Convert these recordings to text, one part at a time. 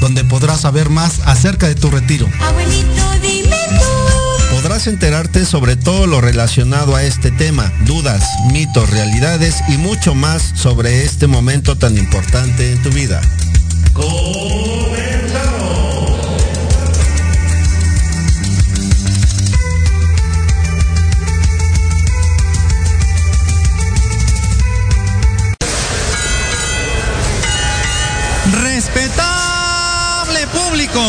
Donde podrás saber más acerca de tu retiro. Abuelito, dime tú. Podrás enterarte sobre todo lo relacionado a este tema, dudas, mitos, realidades y mucho más sobre este momento tan importante en tu vida. Público,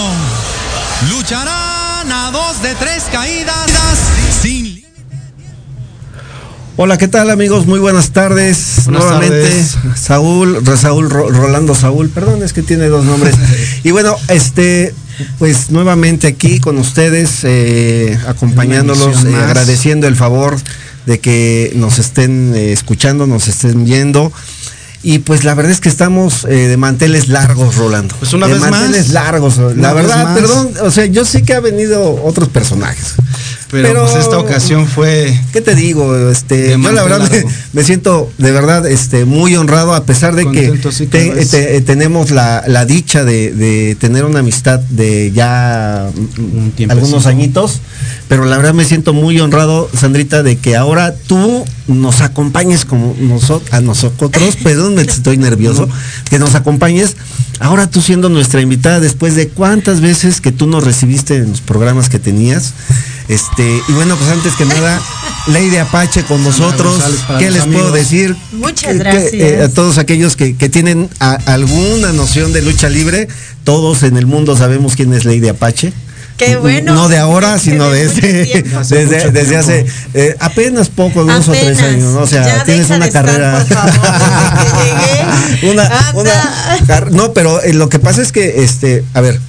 lucharán a dos de tres caídas sin Hola, ¿qué tal amigos? Muy buenas tardes. Buenas Nuevamente, tardes. Saúl, Saúl, Ro- Rolando Saúl, perdón, es que tiene dos nombres. y bueno, este, pues nuevamente aquí con ustedes, eh, acompañándolos, eh, agradeciendo el favor de que nos estén eh, escuchando, nos estén viendo. Y pues la verdad es que estamos eh, de manteles largos, Rolando. Pues una de vez más. manteles largos. La verdad, perdón, o sea, yo sé que ha venido otros personajes. Pero, pues esta ocasión fue ¿Qué te digo? Este, yo la verdad me, siento de verdad este, muy honrado a pesar de Contento, que sí, que te- lo es. te- eh, tenemos la, la dicha de, de tener una amistad de ya algunos añitos, pero la verdad me siento muy honrado, Sandrita, de que ahora tú nos acompañes como nosotros, a nosotros, perdón, me estoy nervioso, que nos acompañes. Ahora tú siendo nuestra invitada después de cuántas veces que tú nos recibiste en los programas que tenías. Este, y bueno, pues antes que nada, Lady Apache con nosotros. ¿Qué les puedo decir? Muchas que, gracias. eh, a todos aquellos que, que tienen a- alguna noción de lucha libre, todos en el mundo sabemos quién es Lady Apache. Qué bueno. No de ahora, Desde sino de. Hace desde, desde hace eh, apenas poco, dos o tres Apenas. años, ¿no? O sea, Ya tienes una estar, carrera. favor, una, una car- no, pero eh, lo que pasa es que, este, a ver,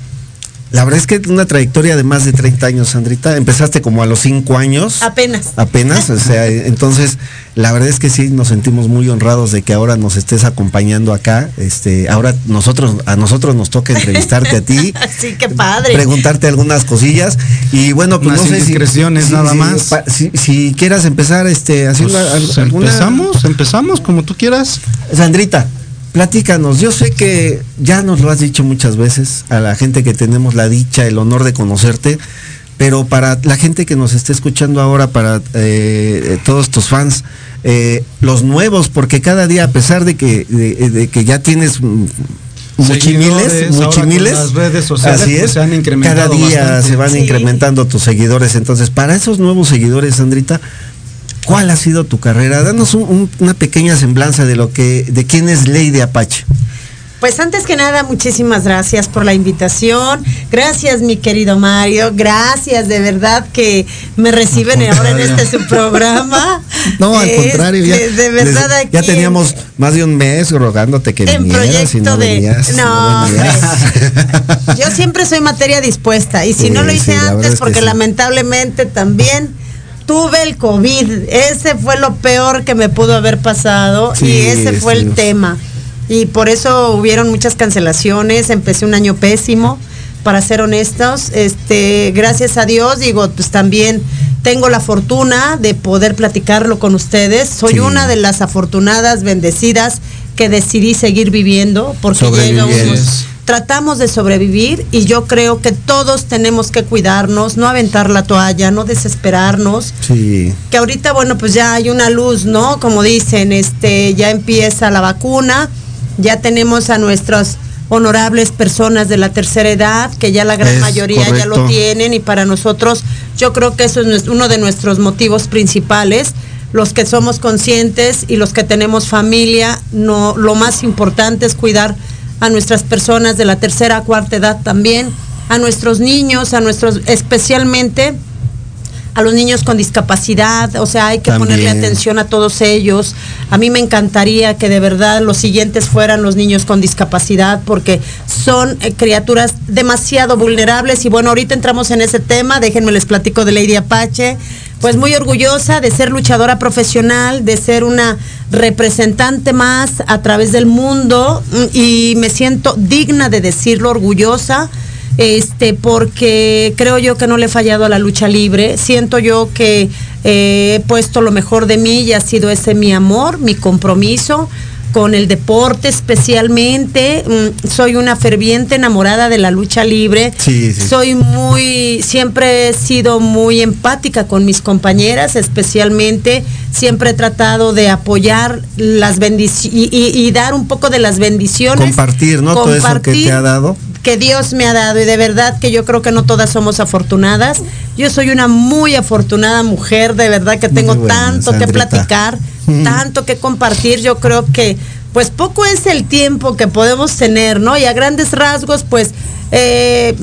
la verdad es que una trayectoria de más de 30 años, Sandrita. Empezaste como a los 5 años. Apenas. Apenas, o sea, entonces la verdad es que sí nos sentimos muy honrados de que ahora nos estés acompañando acá. Este, ahora nosotros a nosotros nos toca entrevistarte a ti. Sí, qué padre. Preguntarte algunas cosillas y bueno, pues Unas no sé si indiscreciones nada más. pa- si, si quieras empezar este haciendo Pues, alguna empezamos, empezamos como tú quieras. Sandrita, platícanos. Yo sé que ya nos lo has dicho muchas veces a la gente que tenemos la dicha, el honor de conocerte, pero para la gente que nos está escuchando ahora, para eh, todos tus fans, eh, los nuevos, porque cada día, a pesar de que, de, de que ya tienes muchimiles, muchimiles, las redes sociales, así pues, es, se han incrementado cada día bastante. se van Sí. incrementando tus seguidores. Entonces, para esos nuevos seguidores, Sandrita, ¿Cuál ha sido tu carrera? Danos un- un- una pequeña semblanza de lo que, de quién es Lady Apache. Pues antes que nada, muchísimas gracias por la invitación. Gracias, mi querido Mario. Gracias, de verdad que me reciben ahora en este su programa. No, al Este, contrario, ya, de verdad aquí ya en- teníamos más de un mes rogándote que en vinieras y proyecto no de venías. no, hombre. venías. yo siempre soy materia dispuesta y si Sí, no lo hice antes es que porque sí. lamentablemente también tuve el covid ese fue lo peor que me pudo haber pasado Sí, y ese fue sí. el tema y por eso hubieron muchas cancelaciones empecé un año pésimo para ser honestos este gracias a Dios digo pues también tengo la fortuna de poder platicarlo con ustedes soy Sí. una de las afortunadas bendecidas que decidí seguir viviendo porque llega uno Sobrevivientes. Tratamos de sobrevivir y yo creo que todos tenemos que cuidarnos, no aventar la toalla, no desesperarnos. Sí, Que ahorita, bueno, pues ya hay una luz, ¿no? Como dicen, este, ya empieza la vacuna, ya tenemos a nuestras honorables personas de la tercera edad, que ya la gran Es mayoría ya lo tienen y para nosotros yo creo que eso es uno de nuestros motivos principales. Los que somos conscientes y los que tenemos familia, no, lo más importante es cuidar a nuestras personas de la tercera, cuarta edad también, a nuestros niños, a nuestros, especialmente a los niños con discapacidad, o sea, hay que ponerle atención a todos ellos. A mí me encantaría que de verdad los siguientes fueran los niños con discapacidad porque son eh, criaturas demasiado vulnerables y bueno, ahorita entramos en ese tema, déjenme les platico de Lady Apache. Pues muy orgullosa de ser luchadora profesional, de ser una representante más a través del mundo mm, y me siento digna de decirlo, orgullosa este porque creo yo que no le he fallado a la lucha libre. Siento yo que eh, he puesto lo mejor de mí y ha sido ese mi amor mi compromiso con el deporte especialmente Mm, soy una ferviente enamorada de la lucha libre Sí, sí. soy muy siempre he sido muy empática con mis compañeras especialmente siempre he tratado de apoyar las bendiciones y, y- y dar un poco de las bendiciones Compartir, ¿no? Todo eso que te ha dado. Que Dios me ha dado y de verdad que yo creo que no todas somos afortunadas. Yo soy una muy afortunada mujer, de verdad que tengo bueno, tanto que platicar, Mm. tanto que compartir. Yo creo que pues poco es el tiempo que podemos tener, ¿no? Y a grandes rasgos, pues eh,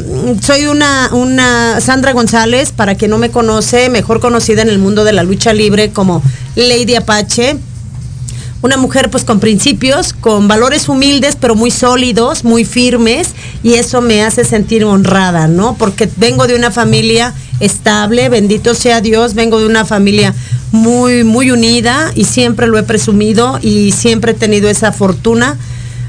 soy una, una Sandra González, para quien no me conoce, mejor conocida en el mundo de la lucha libre como Lady Apache una mujer pues con principios, con valores humildes pero muy sólidos, muy firmes y eso me hace sentir honrada, ¿no? Porque vengo de una familia estable, bendito sea Dios, vengo de una familia muy muy unida y siempre lo he presumido y siempre he tenido esa fortuna.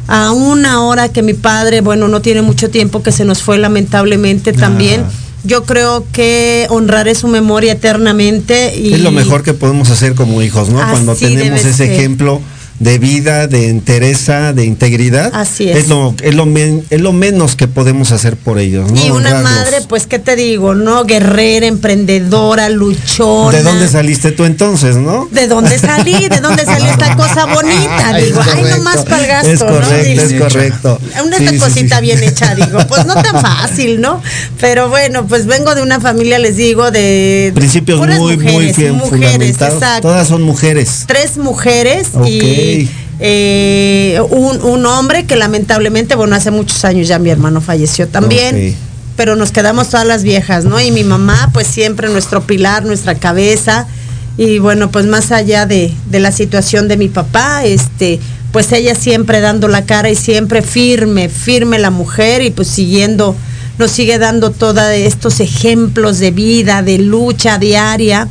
Aún ahora que mi padre, bueno, no tiene mucho tiempo que se nos fue lamentablemente también. Yo creo que honraré su memoria eternamente y Es lo mejor que podemos hacer como hijos, ¿no? Cuando tenemos ese ser. ejemplo de vida, de entereza, de integridad. Así es. Es lo, es lo, men- es lo menos que podemos hacer por ellos, ¿no? Y una Honrarlos. madre, pues, ¿qué te digo? ¿No? Guerrera, emprendedora, luchona. ¿De dónde saliste tú entonces, no? ¿De dónde salí? ¿De dónde salió esta cosa bonita? Digo, ay, nomás para el gasto, Es ¿no? correcto, Digo, es correcto. Una Sí, esta cosita sí. bien hecha, digo, pues no tan fácil, ¿no? Pero bueno, pues vengo de una familia, les digo, de Principios muy, muy bien mujeres, exacto. Todas son mujeres. Tres mujeres y Eh, un, un hombre que lamentablemente, bueno, hace muchos años ya mi hermano falleció también. Pero nos quedamos todas las viejas, ¿no? Y mi mamá, pues siempre nuestro pilar, nuestra cabeza. Y bueno, pues más allá de, de la situación de mi papá, este, pues ella siempre dando la cara y siempre firme, firme la mujer y pues siguiendo, nos sigue dando todos estos ejemplos de vida, de lucha diaria.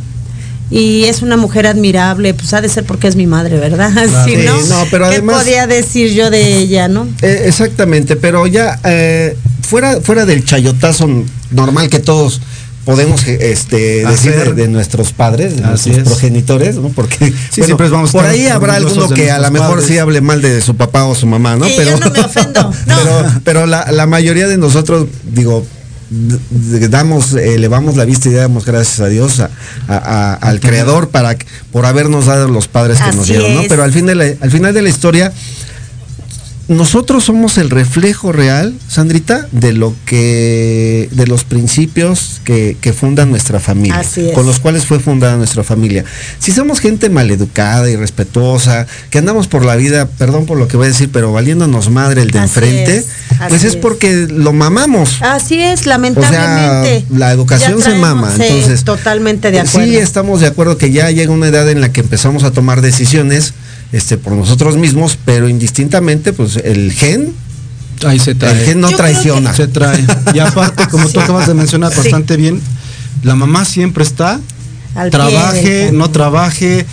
Y es una mujer admirable, pues ha de ser porque es mi madre, ¿verdad? Si Sí, no, no, pero ¿qué además- podía decir yo de ella, no? Eh, exactamente, pero ya eh, fuera, fuera del chayotazo normal que todos podemos eh, este, decir de, de nuestros padres, de Así nuestros es. progenitores, ¿no? Porque siempre vamos a por ahí habrá alguno que a lo mejor padres. sí hable mal de su papá o su mamá, ¿no? Y yo no me ofendo, no. pero, pero la, la mayoría de nosotros, digo, damos, elevamos la vista y damos gracias a Dios, a- a- a- al Creador, para por habernos dado los padres que nos dieron, ¿no? Pero al fin de la, al final de la historia, nosotros somos el reflejo real, Sandrita, de lo que, de los principios que, que fundan nuestra familia, Así es. con los cuales fue fundada nuestra familia. Si somos gente maleducada y respetuosa, que andamos por la vida, perdón por lo que voy a decir, pero valiéndonos madre el de Así enfrente, es, pues es es. porque lo mamamos. Así es, O sea, lamentablemente. la educación se mama, sí, entonces totalmente de acuerdo. Sí, estamos de acuerdo que ya llega una edad en la que empezamos a tomar decisiones este por nosotros mismos, pero indistintamente pues el gen, Ahí se trae. el gen no Yo traiciona. Se trae. Y aparte, como tú acabas de mencionar Sí. bastante bien, la mamá siempre está, Al trabaje, no trabaje,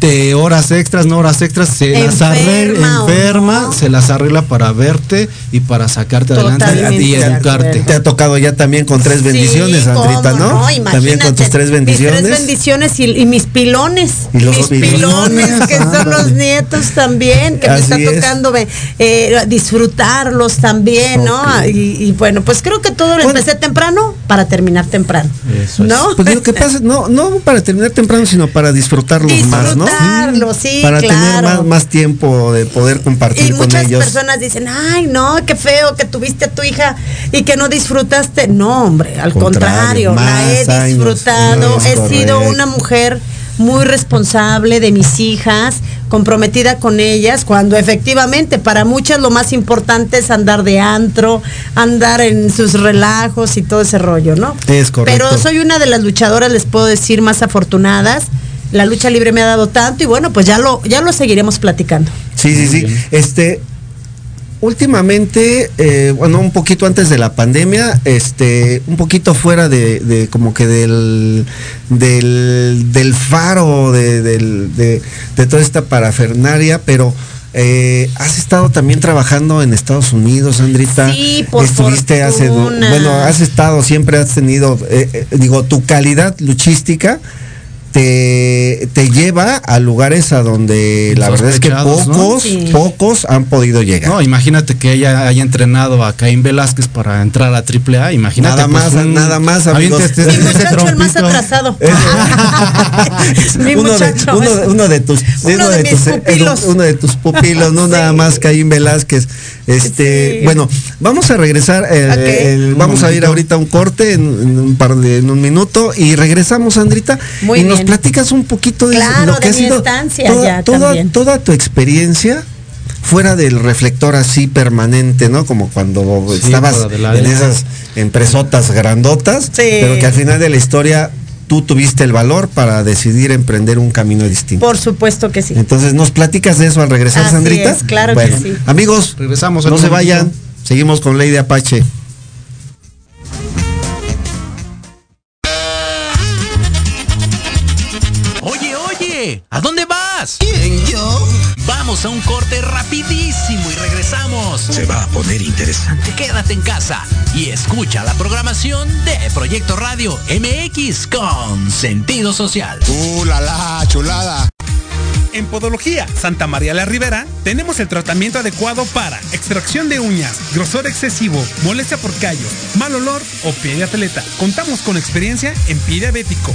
de horas extras, no horas extras, se las arregla, enferma, no. se las arregla para verte y para sacarte adelante Totalmente y de educarte. Te ha tocado ya también con tres Sí, bendiciones, Sandrita, cómo ¿no? también con Imagínate, tus tres bendiciones. Mis tres bendiciones y, y mis pilones. Y los mis pilones. pilones, que son los nietos también, que me está es. tocando eh, disfrutarlos también, ¿no? Y, y bueno, pues creo que todo lo Bueno. empecé temprano para terminar temprano. Eso es. ¿No? Pues lo que pasa, no, no para terminar temprano, sino para disfrutarlos más, ¿no? Sí, para tener más, más tiempo de poder compartir Y con muchas ellos. personas dicen, ay, no, qué feo que tuviste a tu hija y que no disfrutaste. No, hombre, al Contrario, contrario, la he años. disfrutado. He sido una mujer muy responsable de mis hijas, comprometida con ellas, cuando efectivamente para muchas lo más importante es andar de antro, andar en sus relajos y todo ese rollo, ¿no? Es correcto. Pero soy una de las luchadoras, les puedo decir, más afortunadas. La lucha libre me ha dado tanto y bueno, pues ya lo, ya lo seguiremos platicando. Sí, sí, sí. Este, últimamente, eh, bueno, un poquito antes de la pandemia, este, un poquito fuera de, de como que del, del, del faro de, del- de, de toda esta parafernaria, pero eh, has estado también trabajando en Estados Unidos, Andrita. Sí, por Estuviste hace, bueno, has estado, siempre has tenido, eh, eh, digo, tu calidad luchística. Te, te lleva a lugares a donde la verdad es que pocos, Sí. pocos han podido llegar. No, imagínate que ella haya entrenado a Caín Velázquez para entrar a AAA. Imagínate. Nada más, nada más, amigos. aviéntate Mi Mi ese muchacho el más atrasado. Mi uno, de, muchacho. uno, uno de tus Uno de mis tus pupilos. uno de tus pupilos, no Sí. nada más Caín Velázquez. Este, Sí. bueno, vamos a regresar, eh, vamos a ir ahorita a un corte en, en un par de en un minuto y regresamos, Sandrita, Muy y nos bien. platicas un poquito de Claro, lo que de ha mi sido estancia toda, ya toda, también. toda tu experiencia fuera del reflector así permanente, ¿no? Como cuando Sí, estabas en esas empresotas grandotas, Sí. pero que al final de la historia tú tuviste el valor para decidir emprender un camino distinto. Por supuesto que sí. Entonces, ¿nos platicas de eso al regresar, Así Sandrita? es, claro que bueno, sí. Amigos, Regresamos no se vayan. Seguimos con Ley de Apache. ¿A dónde vas? ¿Quién, yo? Vamos a un corte rapidísimo y regresamos. Se va a poner interesante. Quédate en casa y escucha la programación de Proyecto Radio MX con sentido social. ¡Uh, la, la, chulada! En Podología Santa María la Ribera tenemos el tratamiento adecuado para extracción de uñas, grosor excesivo, molestia por callos, mal olor o pie de atleta. Contamos con experiencia en pie diabético.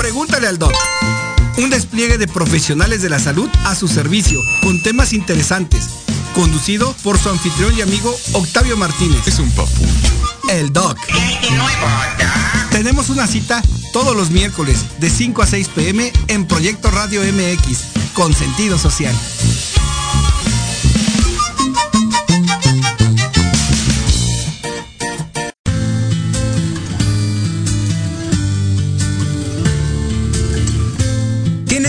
Pregúntale al doc. Un despliegue de profesionales de la salud a su servicio, con temas interesantes. Conducido por su anfitrión y amigo Octavio Martínez. Es un papucho. El doc. Tenemos una cita todos los miércoles de 5 a 6 pm en Proyecto Radio MX, con sentido social.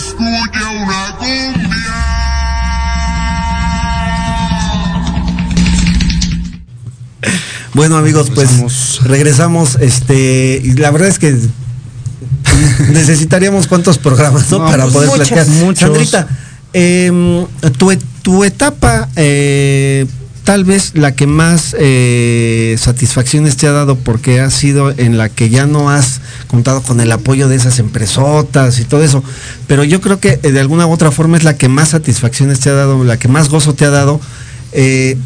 Se escucha una cumbia. Bueno, amigos, pues regresamos. Este, y la verdad es que necesitaríamos cuántos programas, ¿no? No, Para pues, poder muchos. platicar. Muchos. Sandrita, em, tu, et- tu etapa, eh, tal vez la que más eh, satisfacciones te ha dado, porque ha sido en la que ya no has contado con el apoyo de esas empresotas y todo eso. Pero yo creo que eh, de alguna u otra forma es la que más satisfacciones te ha dado, la que más gozo te ha dado. Eh,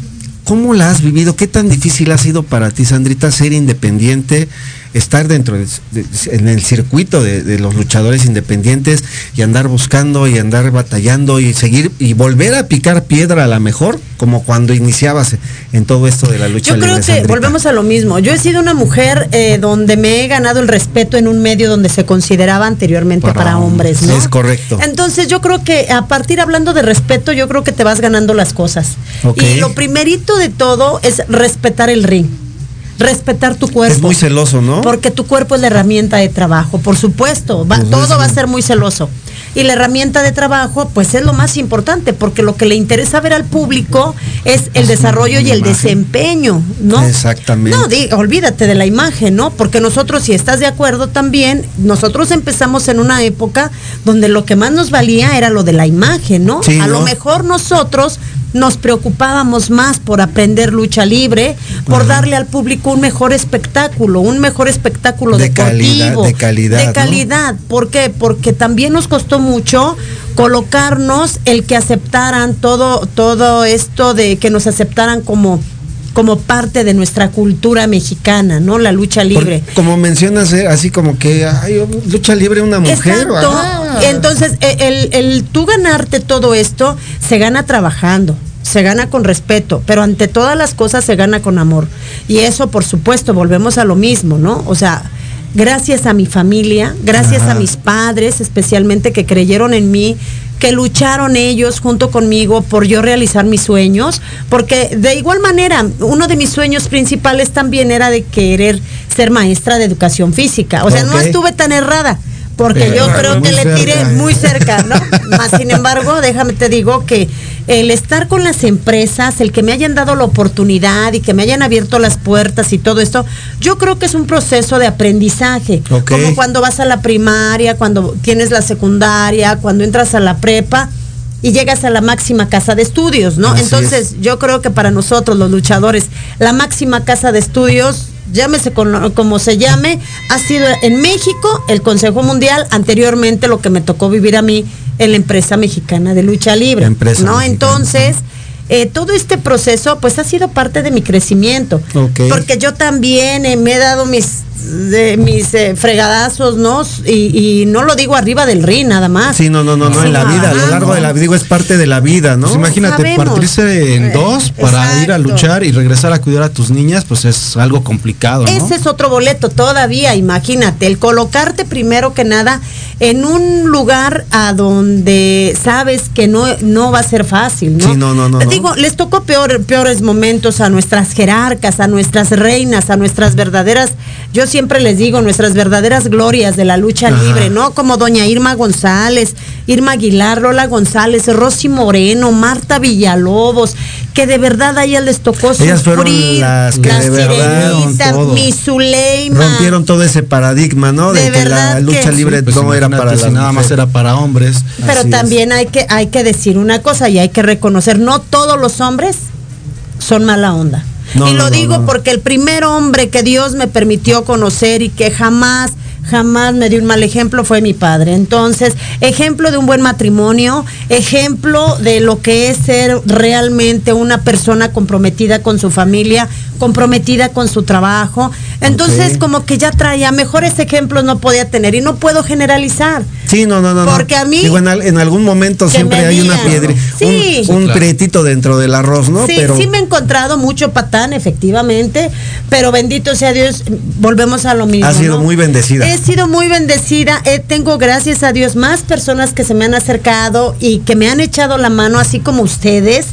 ¿Cómo la has vivido? ¿Qué tan difícil ha sido para ti, Sandrita, ser independiente? Estar dentro de- de- en el circuito de, de los luchadores independientes y andar buscando y andar batallando y seguir y volver a picar piedra a la mejor como cuando iniciabas en todo esto de la lucha Yo creo que Sandrita? volvemos a lo mismo. Yo he sido una mujer eh, donde me he ganado el respeto en un medio donde se consideraba anteriormente para, hombres, ¿no? Es correcto. Entonces yo creo que a partir hablando de respeto, yo creo que te vas ganando las cosas. Y lo primerito de todo es respetar el ring. Respetar tu cuerpo. Es muy celoso, ¿no? Porque tu cuerpo es la herramienta de trabajo, por supuesto. va- Pues todo va a ser muy celoso. Y la herramienta de trabajo, pues es lo más importante, porque lo que le interesa ver al público es el desarrollo y el desempeño, ¿no? Exactamente. No, di- olvídate de la imagen, ¿no? Porque nosotros, si estás de acuerdo también, nosotros empezamos en una época donde lo que más nos valía era lo de la imagen, ¿no? Sí, A lo mejor nosotros nos preocupábamos más por aprender lucha libre, por Ajá. darle al público un mejor espectáculo, un mejor espectáculo De deportivo. calidad, de calidad, De ¿no? calidad. ¿Por qué? Porque también nos costó mucho colocarnos el que aceptaran todo, todo esto de que nos aceptaran como como parte de nuestra cultura mexicana, ¿no? La lucha Por- libre. como mencionas, eh, así como que ay, lucha libre una mujer. Exacto. ah. Entonces, e- el, el tú ganarte todo esto se gana trabajando. Se gana con respeto, pero ante todas las cosas se gana con amor. Y eso, por supuesto, volvemos a lo mismo, ¿no? O sea, gracias a mi familia, gracias Ajá. a mis padres, especialmente que creyeron en mí, que lucharon ellos junto conmigo por yo realizar mis sueños, porque de igual manera, uno de mis sueños principales también era de querer ser maestra de educación física. O sea, no estuve tan errada. Porque yo creo que le tiré cerca. muy cerca, ¿no? Más sin embargo, déjame te digo que el estar con las empresas, el que me hayan dado la oportunidad y que me hayan abierto las puertas y todo esto, yo creo que es un proceso de aprendizaje. Como cuando vas a la primaria, cuando tienes la secundaria, cuando entras a la prepa y llegas a la máxima casa de estudios, ¿no? Así Entonces, yo creo que para nosotros los luchadores, la máxima casa de estudios, llámese con- como se llame, ha sido en México el Consejo Mundial, anteriormente lo que me tocó vivir a mí en la empresa mexicana de lucha libre. La empresa ¿no? mexicana. Entonces, eh, todo este proceso pues ha sido parte de mi crecimiento. Porque yo también eh, me he dado mis de mis eh, fregadazos, ¿no? Y, y no lo digo arriba del ring nada más. Sí, no, no, no, no, en la vida, a lo largo de la vida, digo, es parte de la vida, ¿no? Pues imagínate, sabemos. partirse en Eh, dos para ir a luchar y regresar a cuidar a tus niñas, pues es algo complicado, ¿no? Ese es otro boleto todavía, imagínate, el colocarte primero que nada en un lugar a donde sabes que no, no va a ser fácil, ¿no? Sí, no, no, no, no. Digo, les tocó peor, peores momentos a nuestras jerarcas, a nuestras reinas, a nuestras verdaderas, yo siempre les digo, nuestras verdaderas glorias de la lucha Ajá. libre, ¿no? Como doña Irma González, Irma Aguilar, Lola González, Rosy Moreno, Marta Villalobos, que de verdad a ellas les tocó Ellas fueron sufrir, las que de verdad Sirenita, todo. mi Zuleima. Rompieron todo ese paradigma, ¿no? De, De que la verdad lucha que- libre Pues no era para las nada más era para hombres. Pero Así es. también hay que, hay que decir una cosa y hay que reconocer, no todos los hombres son mala onda. No, y lo no, digo porque el primer hombre que Dios me permitió conocer y que jamás, jamás me dio un mal ejemplo fue mi padre. Entonces, ejemplo de un buen matrimonio, ejemplo de lo que es ser realmente una persona comprometida con su familia, comprometida con su trabajo. Entonces, como que ya traía mejores ejemplos no podía tener y no puedo generalizar. Sí, no, no, no. no. Porque a mí- Digo, en, al- en algún momento siempre hay una piedra, Sí. un, un Claro. prietito dentro del arroz, ¿no? Sí, Pero sí me he encontrado mucho patán, efectivamente, pero bendito sea Dios, volvemos a lo mismo. Has sido ¿no? muy bendecida. He sido muy bendecida, eh, tengo gracias a Dios más personas que se me han acercado y que me han echado la mano, así como ustedes,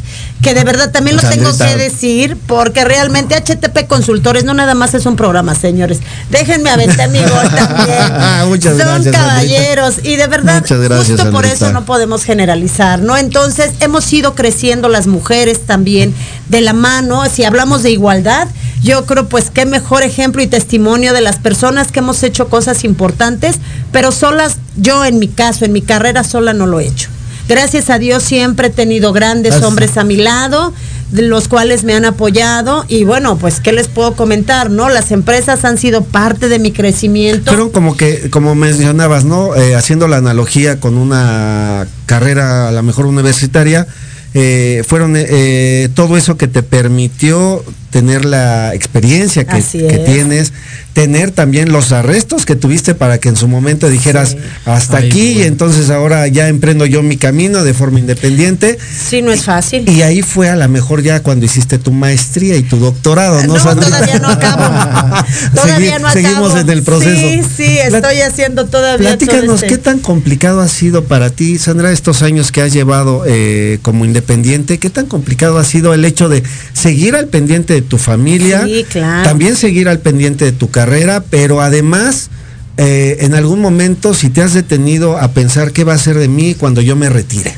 que de verdad también lo tengo que decir, porque realmente HTP Consultores no nada más es un programa, señores. Déjenme aventar mi gol también. Muchas Son gracias, caballeros y de verdad, gracias, justo por eso no podemos generalizar, ¿no? Entonces, hemos ido creciendo las mujeres también de la mano, si hablamos de igualdad, yo creo pues qué mejor ejemplo y testimonio de las personas que hemos hecho cosas importantes, pero solas, yo en mi caso, en mi carrera sola no lo he hecho. Gracias a Dios siempre he tenido grandes hombres a mi lado, los cuales me han apoyado y bueno, pues qué les puedo comentar, ¿no? Las empresas han sido parte de mi crecimiento. Fueron como que, como mencionabas, ¿no? Eh, haciendo la analogía con una carrera a lo mejor universitaria, eh, fueron eh, todo eso que te permitió tener la experiencia que, tienes, tener también los arrestos que tuviste para que en su momento dijeras hasta Ay, aquí y entonces ahora ya emprendo yo mi camino de forma independiente. Sí, no es fácil. Y ahí fue a lo mejor ya cuando hiciste tu maestría y tu doctorado, ¿no, No, todavía no acabo. Todavía Segui- no acabo. Seguimos en el proceso. Sí, sí, estoy haciendo todavía todo Platícanos, este- ¿qué tan complicado ha sido para ti, Sandra, estos años que has llevado eh, como independiente? ¿Qué tan complicado ha sido el hecho de seguir al pendiente de tu familia? Sí, claro. También seguir al pendiente de tu carrera, pero además, eh, en algún momento, si te has detenido a pensar qué va a ser de mí cuando yo me retire.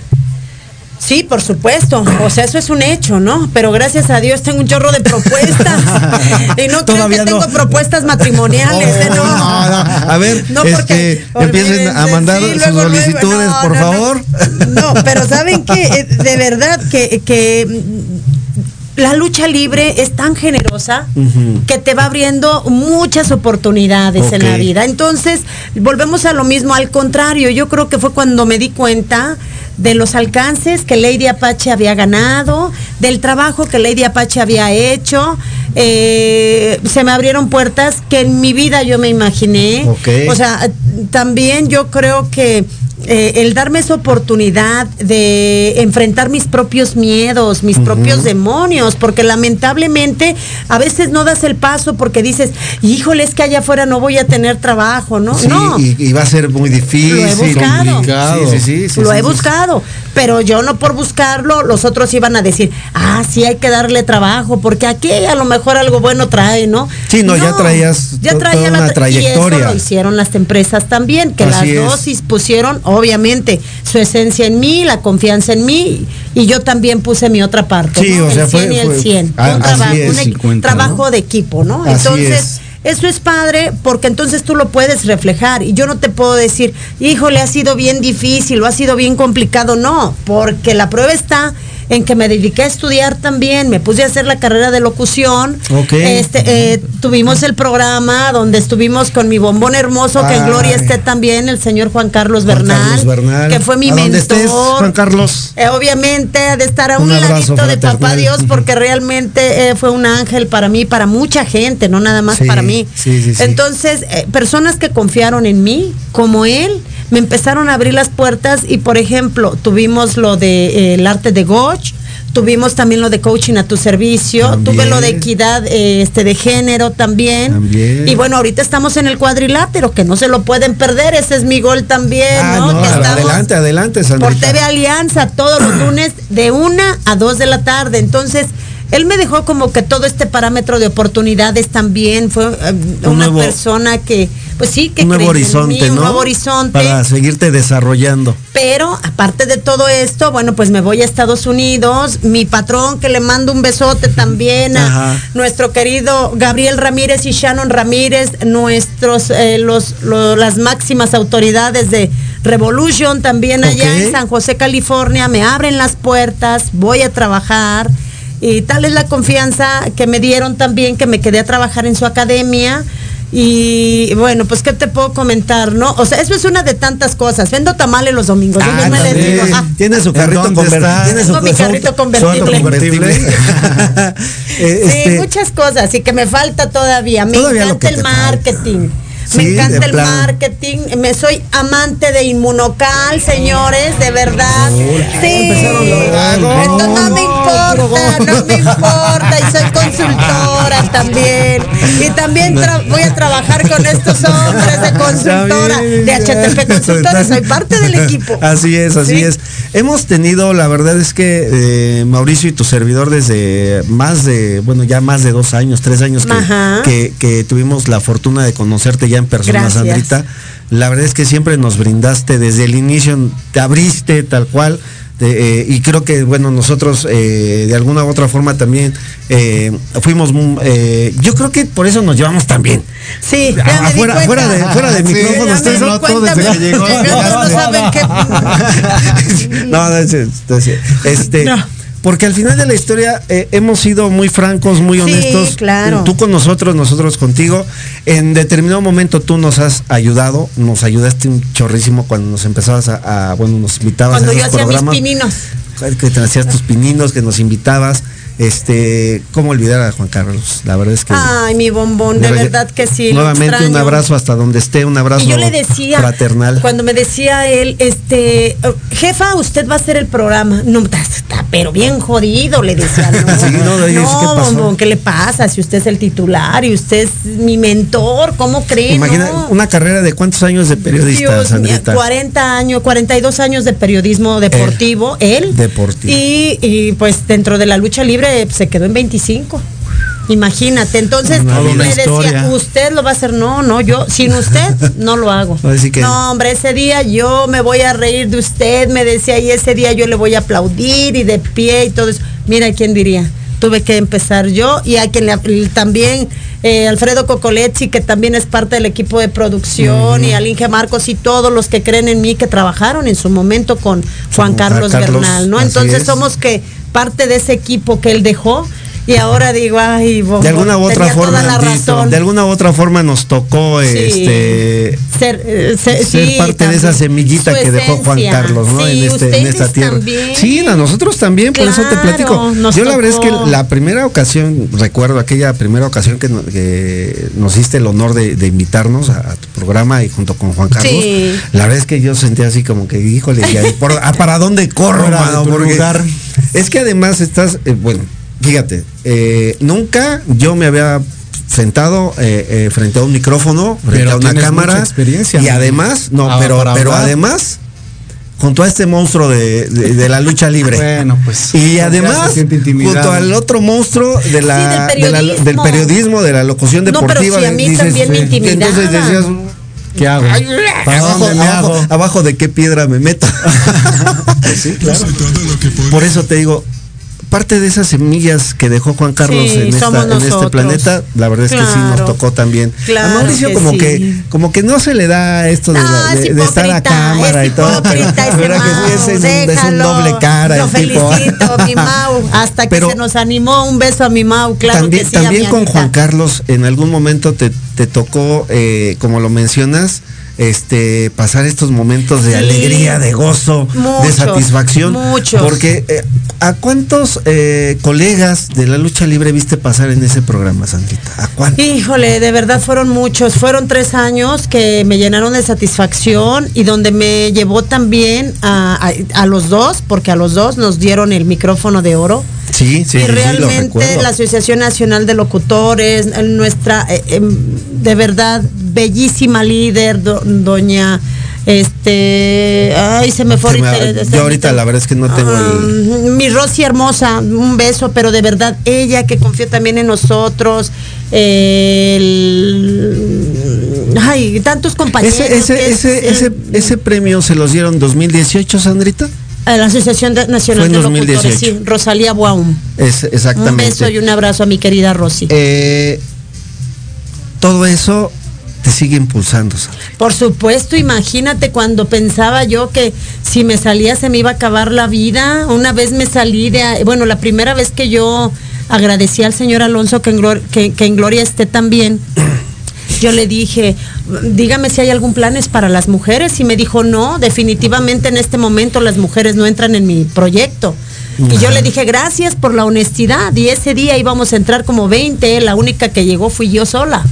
Sí, por supuesto. O sea, eso es un hecho, ¿no? Pero gracias a Dios tengo un chorro de propuestas. y no creo que no. tengo propuestas matrimoniales, ¿eh? No. no, no. A ver, No, porque este, empiecen a mandar sí, sus luego, solicitudes, por favor. No, pero ¿saben qué? De verdad que, que la lucha libre es tan generosa que te va abriendo muchas oportunidades en la vida. Entonces, volvemos a lo mismo, al contrario, yo creo que fue cuando me di cuenta de los alcances que Lady Apache había ganado, del trabajo que Lady Apache había hecho, eh, se me abrieron puertas que en mi vida yo me imaginé. O sea, también yo creo que eh, el darme esa oportunidad de enfrentar mis propios miedos, mis propios demonios, porque lamentablemente a veces no das el paso porque dices, híjole, es que allá afuera no voy a tener trabajo, ¿no? Sí, no. y, y va a ser muy difícil. Lo he buscado. complicado. Sí, sí, sí, sí, lo sí, he sí. buscado, pero yo no por buscarlo, los otros iban a decir, ah, sí hay que darle trabajo, porque aquí a lo mejor algo bueno trae, ¿no? Sí, no, ya traías ya traía toda la una tra- trayectoria. Y eso lo hicieron las empresas también, que Así las es. dosis pusieron, obviamente, su esencia en mí, la confianza en mí, y yo también puse mi otra parte, Sí, ¿no? o sea, el fue- 100 y el fue- 100. un así trabajo, es, un equi- 50, trabajo de equipo, ¿no? Así Entonces, eso es padre porque entonces tú lo puedes reflejar y yo no te puedo decir, híjole, ha sido bien difícil o ha sido bien complicado, no, porque la prueba está en que me dediqué a estudiar también, me puse a hacer la carrera de locución, este, eh, tuvimos el programa donde estuvimos con mi bombón hermoso, que en gloria esté también el señor Juan Carlos Juan Bernal, Carlos Bernal. que fue mi ¿A dónde mentor. estés, Juan Carlos? Eh, obviamente de estar a Un un, ladito de papá. Dios porque realmente eh, fue un ángel para mí, para mucha gente, no nada más Sí, para mí. sí, sí, sí. Entonces, eh, personas que confiaron en mí, como él, me empezaron a abrir las puertas y, por ejemplo, tuvimos lo de eh, el arte de Goch. Tuvimos también lo de coaching a tu servicio, También. tuve lo de equidad eh, este de género también. También. Y bueno, ahorita estamos en el cuadrilátero, que no se lo pueden perder, ese es mi gol también, Ah, ¿no? no, Que estamos- adelante, adelante, por Sandrita. TV Alianza todos los lunes de una a dos de la tarde. Entonces, él me dejó como que todo este parámetro de oportunidades también. Fue eh, Un una nuevo- persona que, pues sí, que un nuevo mí. Un nuevo horizonte. Para seguirte desarrollando. Pero aparte de todo esto, bueno, pues me voy a Estados Unidos. Mi patrón, que le mando un besote también a Ajá. nuestro querido Gabriel Ramírez y Shannon Ramírez, nuestros, eh, los, lo- las máximas autoridades de Revolution, también allá en San José, California, me abren las puertas, voy a trabajar. Y tal es la confianza que me dieron también, que me quedé a trabajar en su academia. Y bueno, pues qué te puedo comentar, ¿no? O sea, eso es una de tantas cosas. Vendo tamales los domingos. yo Ah, me les digo, ah, Tiene su carrito ¿En dónde convertible. Tiene su Tengo mi carrito convertible. Eh, Sí, este, muchas cosas y que me falta todavía. Me Todavía encanta el falta. Sí, me encanta el plan. marketing. Me soy amante de Inmunocal, señores, de verdad. Sí. empezaron los- Esto no me importa, no me importa. Y soy consultora también. Y también voy a trabajar con estos hombres de consultora, bien, de HTP Consultores. Soy parte del equipo. Así es, así Sí. es. Hemos tenido, la verdad es que eh, Mauricio y tu servidor desde más de, bueno, ya más de dos años, tres años que, Ajá. que, que tuvimos la fortuna de conocerte ya en persona, Gracias. Sandrita. La verdad es que siempre nos brindaste desde el inicio, te abriste tal cual. de, eh, y creo que bueno nosotros eh, de alguna u otra forma también eh, fuimos eh, yo creo que por eso nos llevamos tan bien Sí, ya Ah, di fuera, de, fuera de Sí, micrófono, Ya ustedes no desde que llegó. no no, no, es- es- es- este, No. Porque al final de la historia eh, hemos sido muy francos, muy Sí, honestos. claro. Tú con nosotros, nosotros contigo. En determinado momento tú nos has ayudado, nos ayudaste un chorrísimo cuando nos empezabas a, a- bueno, nos invitabas Cuando a yo esos hacía mis programas. pininos. que te hacías tus pininos, que nos invitabas. Este, cómo olvidar a Juan Carlos. La verdad es que Ay, mi bombón, de verdad que sí. lo nuevamente un abrazo hasta donde esté, un abrazo Y yo le decía, fraternal. cuando me decía él, este, "Oh, jefa, usted va a hacer el programa. No, está, pero bien jodido, le decía. No, Sí, no, ¿qué bombón, ¿qué le pasa? Si usted es el titular y usted es mi mentor, ¿cómo cree? Imagina No. una carrera de cuántos años de periodista, Dios Sandrita. 40 años, 42 años de periodismo deportivo, él. Deportivo. Y, y, pues dentro de la lucha libre se quedó en 25. Imagínate, entonces me decía, historia. usted lo va a hacer, no, no, yo, sin usted no lo hago. Que- No, hombre, ese día yo me voy a reír de usted, me decía, y ese día yo le voy a aplaudir y de pie y todo eso. Mira, ¿quién diría? Tuve que empezar yo y a quien le, también eh, Alfredo Cocoletti, que también es parte del equipo de producción, y al Inge Marcos y todos los que creen en mí, que trabajaron en su momento con Juan Carlos, Carlos, Bernal, ¿no? Entonces es. somos que parte de ese equipo que él dejó y ahora digo, ay, bo- de alguna u otra tenía forma, toda la razón. de alguna u otra forma nos tocó Sí. este ser, eh, ser- ser sí, parte de esa semillita Su que dejó Juan. Carlos, ¿no? Sí, en este, en esta tierra. también. Sí, a nosotros también, por eso te platico. Yo la verdad es que la primera ocasión, recuerdo aquella primera ocasión que, no- que nos hiciste el honor de, de invitarnos a, a tu programa y junto con Juan Carlos, Sí. la verdad es que yo sentía así como que, híjole, ¿por- ah, ¿para dónde corro, mano? tu Porque lugar. es que además estás, eh, bueno, fíjate, eh, nunca yo me había sentado eh, eh, frente a un micrófono, frente Pero a una cámara mucha experiencia, y ¿no? además, no, Ah, pero, pero además junto a este monstruo de, de- de la lucha libre. Bueno, pues. Y además, junto al otro monstruo de la, Sí, de del la- periodismo. del periodismo, de la locución No, pero deportiva. sí, a mí dices, también me intimidaba. Entonces decías, ¿Qué hago? "Ay, ¿Para abajo, dónde me abajo- hago? abajo de qué piedra me meto. Sí, claro. Por eso te digo, parte de esas semillas que dejó Juan Carlos Sí, en, esta- somos en este planeta, la verdad es que sí nos tocó también. Claro a Mauricio que como sí. que como que no se le da esto de, es estar a cámara es y todo. pero que sí, es, un- es un doble cara Lo el tipo. felicito, mi Mau. Hasta que Pero- se nos animó. Un beso a mi Mau, claro también que sí. a también mi con. Juan Carlos en algún momento te, te tocó, eh, como lo mencionas, este pasar estos momentos de Sí. alegría, de gozo, de satisfacción. muchos. Porque eh, ¿a cuántos eh, colegas de la lucha libre viste pasar en ese programa, Sandrita? ¿A cuántos? Híjole, de verdad fueron muchos. Fueron tres años que me llenaron de satisfacción y donde me llevó también a, a- a los dos, porque a los dos nos dieron el micrófono de oro. Sí, sí, y realmente la Asociación Nacional de Locutores, eh, nuestra, eh, em, de verdad, bellísima líder, do- doña, este, ay, se me fue Se me- ahorita, yo ahorita la verdad es que no tengo el... Mi Rosy hermosa, un beso, pero de verdad, ella que confió también en nosotros, el- ay, tantos compañeros. Ese, ese, es ese, el- ese, premio se los dieron 2018, Sandrita. a la Asociación de- Nacional Fue en de Locutores, 2018. sí, Rosalía Baum. Es, Un exactamente. beso y un abrazo a mi querida Rosy. Eh, todo eso sigue impulsando. Por supuesto, imagínate cuando pensaba yo que si me salía se me iba a acabar la vida. Una vez me salí de, bueno, la primera vez que yo agradecí al señor Alonso que en, glor- que, que en Gloria esté también. Yo le dije, dígame si hay algún planes para las mujeres y me dijo, no, definitivamente en este momento las mujeres no entran en mi proyecto. Y yo le dije, gracias por la honestidad. Y ese día íbamos a entrar como 20, la única que llegó fui yo sola.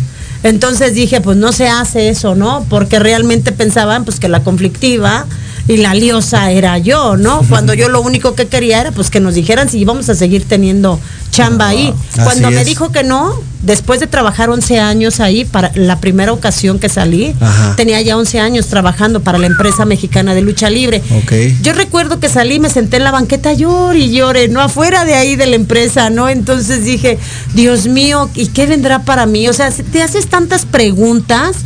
Entonces dije, pues no se hace eso, ¿no? Porque realmente pensaban pues que la conflictiva y la liosa era yo, ¿no? Cuando yo lo único que quería era pues que nos dijeran si íbamos a seguir teniendo chamba ahí. Así Cuando me es. dijo que no, después de trabajar 11 años ahí, para la primera ocasión que salí, Ajá. tenía ya 11 años trabajando para la empresa mexicana de lucha libre. Ok. Yo recuerdo que salí, me senté en la banqueta, lloré y lloré, no afuera de ahí de la empresa, ¿no? Entonces dije, Dios mío, ¿y qué vendrá para mí? O sea, te haces tantas preguntas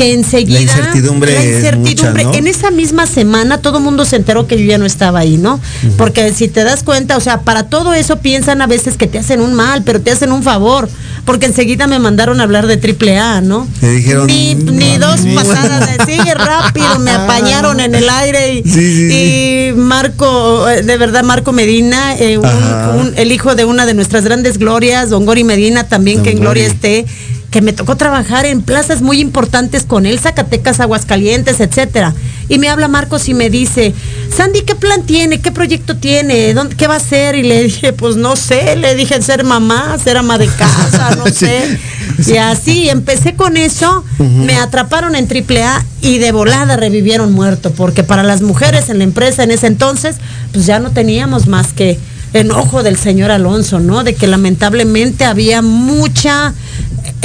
que enseguida... La incertidumbre la es incertidumbre. mucha, ¿no? En esa misma semana todo el mundo se enteró que yo ya no estaba ahí, ¿no? Porque si te das cuenta, o sea, para todo eso piensan a veces que te hacen un mal, pero te hacen un favor. Porque enseguida me mandaron a hablar de triple A, ¿no? Te dijeron, Ni, ni "No, dos pasadas de sí, rápido, me apañaron en el aire y, Sí, sí, sí. y Marco, eh, de verdad, Marco Medina, eh, un- Ajá. un- el hijo de una de nuestras grandes glorias, don Gori Medina, también Don que en Gloria esté, que me tocó trabajar en plazas muy importantes con él, Zacatecas, Aguascalientes, etcétera. Y me habla Marcos y me dice, Sandy, ¿qué plan tiene? ¿Qué proyecto tiene? ¿Dónde, ¿Qué va a hacer? Y le dije, pues no sé, le dije ser mamá, ser ama de casa, no sé. Y así, empecé con eso, me atraparon en AAA y de volada revivieron muerto, porque para las mujeres en la empresa en ese entonces, pues ya no teníamos más que enojo del señor Alonso, ¿no? De que lamentablemente había mucha,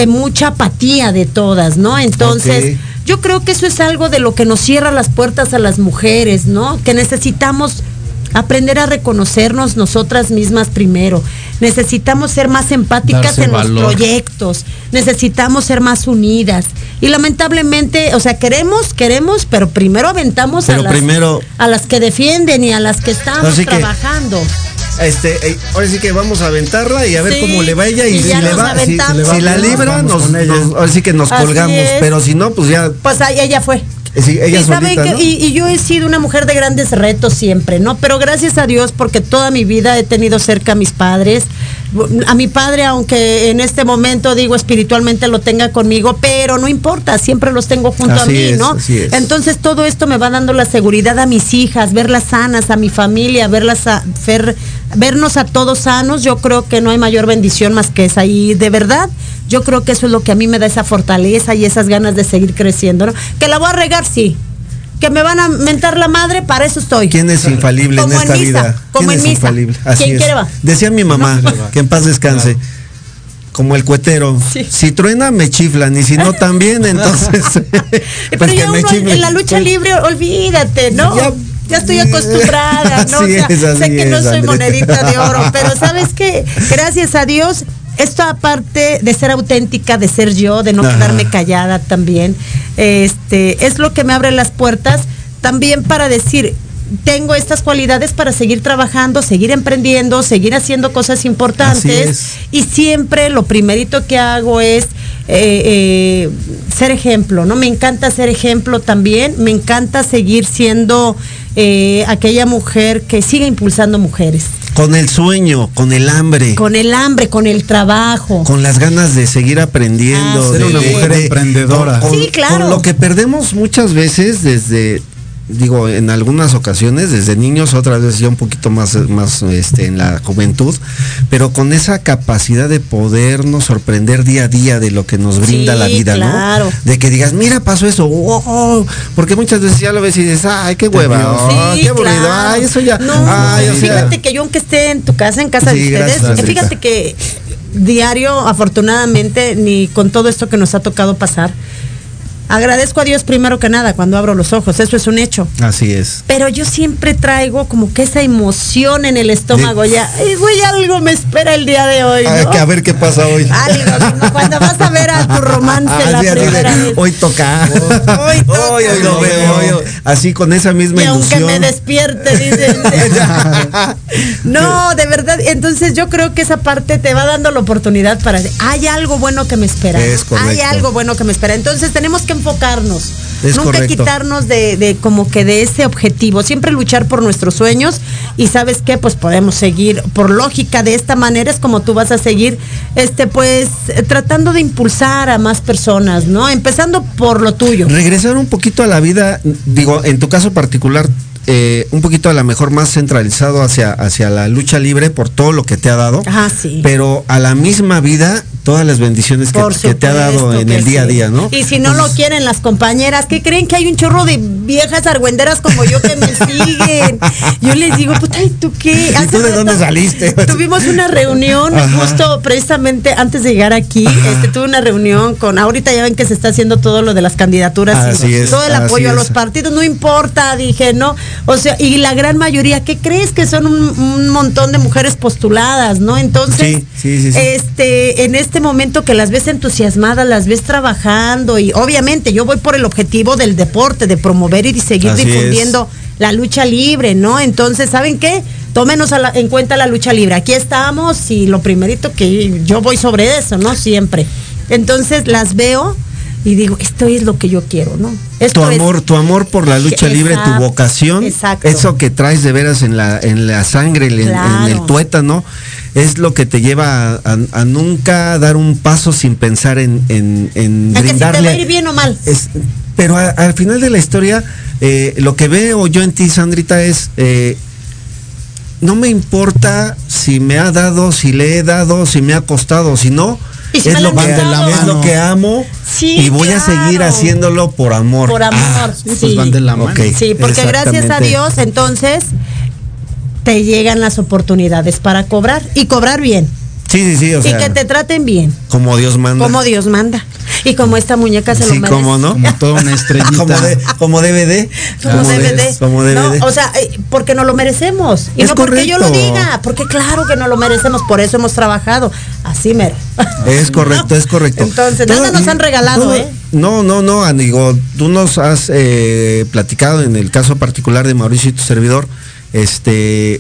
mucha apatía de todas, ¿no? Entonces, yo creo que eso es algo de lo que nos cierra las puertas a las mujeres, ¿no? Que necesitamos aprender a reconocernos nosotras mismas primero. Necesitamos ser más empáticas Darse en los proyectos. Necesitamos ser más unidas. Y lamentablemente, o sea, queremos, queremos, pero primero aventamos a las, primero- a las que defienden y a las que estamos Así que- trabajando. Este, eh, ahora sí que vamos a aventarla y a ver Sí, cómo le va ella y, y si ya le nos va, si, aventamos. si la libra, Vamos nos, con ella. nos- ahora sí que nos Así colgamos, es. pero si no, pues ya, Pues ahí ella fue. eh, sí, ella y, saben solita, que- ¿no? y, y yo he sido una mujer de grandes retos siempre, ¿no? Pero gracias a Dios, porque toda mi vida he tenido cerca a mis padres. A mi padre, aunque en este momento digo espiritualmente lo tenga conmigo, pero no importa, siempre los tengo junto a Así mí, es, ¿no? así es. Entonces todo esto me va dando la seguridad a mis hijas, verlas sanas, a mi familia, verlas a, ver- vernos a todos sanos. Yo creo que no hay mayor bendición más que esa. Y de verdad, yo creo que eso es lo que a mí me da esa fortaleza y esas ganas de seguir creciendo, ¿no? Que la voy a regar, sí. Que me van a mentar la madre, para eso estoy. ¿Quién es infalible en Como en esta misa, vida? como ¿Quién en es misa. infalible? Así ¿Quién es. quiere va? Decía mi mamá, No. que en paz descanse. Como el cuetero. Sí. Si truena, me chiflan. Y si no, también, entonces. Pero pues ya me uno en la lucha libre, olvídate, ¿no? Ya- Ya, estoy acostumbrada, ¿no? Así O sea, es, así sé que no soy Andrea. monedita de oro, pero ¿sabes qué? Gracias a Dios, esto aparte de ser auténtica, de ser yo, de no Ajá. quedarme callada también, este, es lo que me abre las puertas también para decir, tengo estas cualidades para seguir trabajando, seguir emprendiendo, seguir haciendo cosas importantes es. y siempre lo primerito que hago es eh, eh, ser ejemplo, ¿no? Me encanta ser ejemplo también, me encanta seguir siendo eh, aquella mujer que siga impulsando mujeres, Con el sueño, con el hambre. con el hambre, con el trabajo. con las ganas de seguir aprendiendo. Ah, de, ser una de- mujer de- emprendedora. Con, Sí, claro. con lo que perdemos muchas veces desde, digo, en algunas ocasiones, desde niños, otras veces ya un poquito más, más este, en la juventud, pero con esa capacidad de podernos sorprender día a día de lo que nos brinda Sí, la vida, claro. ¿no? De que digas, mira, pasó eso, wow", porque muchas veces ya lo ves y dices, ay, qué hueva, ay, Sí, qué aburrido, claro. ay, eso ya, No, ay, o sea, fíjate que yo aunque esté en tu casa, en casa Sí, de ustedes, gracias, eh, fíjate que diario, afortunadamente, ni con todo esto que nos ha tocado pasar, agradezco a Dios primero que nada cuando abro los ojos, eso es un hecho. así es. Pero yo siempre traigo como que esa emoción en el estómago De- ya. Ay, güey, algo me espera el día de hoy, ¿no? Ay, que a ver qué pasa hoy. Algo, como cuando vas a ver a tu romance la así de, primera vez. hoy toca. Hoy toca. Hoy, hoy lo veo, hoy, hoy. Así con esa misma Y aunque ilusión. me despierte, dicen. no, de verdad. Entonces yo creo que esa parte te va dando la oportunidad para decir, hay algo bueno que me espera. Es correcto. Hay algo bueno que me espera. Entonces tenemos que enfocarnos. Es Nunca correcto. quitarnos de, de como que de ese objetivo. Siempre luchar por nuestros sueños. Y sabes qué, pues podemos seguir. Por lógica, de esta manera es como tú vas a seguir, este, pues, tratando de impulsar a más personas, ¿no? Empezando por lo tuyo. Regresar un poquito a la vida, digo, en tu caso particular, eh, un poquito a la mejor más centralizado hacia, hacia la lucha libre por todo lo que te ha dado. Ajá, sí. Pero a la misma vida, todas las bendiciones que, te ha dado en el día a día, ¿no? Y si no lo quieren las compañeras, ¿qué creen que hay un chorro de viejas argüenderas como yo que me siguen? Yo les digo, puta, ¿y tú qué? ¿Y tú de rato dónde saliste? Tuvimos una reunión Ajá. justo precisamente antes de llegar aquí. Este, tuve una reunión con, ahorita ya ven que se está haciendo todo lo de las candidaturas, y es, todo el apoyo a los partidos, no importa, dije, ¿no? O sea, y la gran mayoría, ¿qué crees? Que son un, un montón de mujeres postuladas, ¿no? Entonces, Sí, sí, sí, sí. este, en este momento que las ves entusiasmadas, las ves trabajando y obviamente yo voy por el objetivo del deporte, de promover y seguir Así difundiendo la lucha libre, ¿no? Entonces, ¿saben qué? Tómenos a la- en cuenta la lucha libre. Aquí estamos y lo primerito que yo voy sobre eso, ¿no? Siempre. Entonces las veo y digo, esto es lo que yo quiero, ¿no? Esto tu es- amor, tu amor por la lucha libre, tu vocación, exacto. eso que traes de veras en la, en la sangre, en, en Claro. el tuétano, es lo que te lleva a, a- a nunca dar un paso sin pensar en, en, en a que si te va a ir bien o mal. Es- pero a- al final de la historia, eh, lo que veo yo en ti, Sandrita, es eh, no me importa si me ha dado, si le he dado, si me ha costado, si no, si es, lo que, es lo que amo Sí, y voy a seguir haciéndolo por amor. Por amor, Ah, sí. Pues van de la mano. ok, Sí, porque gracias a. Dios entonces te llegan las oportunidades para cobrar y cobrar bien. Sí, sí, sí, o sea, y que te traten bien, como Dios manda. como Dios manda. Y como esta muñeca se sí, lo merece. como no. Como toda una estrellita. como, de, como DVD. Como DVD. Como DVD. No, o sea, eh, porque no lo merecemos. Y Es no porque yo lo correcto. diga, porque claro que no lo merecemos, por eso hemos trabajado. Así mero. Es correcto, es correcto. Entonces, nada nos han regalado, todo- ¿eh? No, no, no, amigo. Tú nos has eh, platicado en el caso particular de Mauricio y tu servidor, este,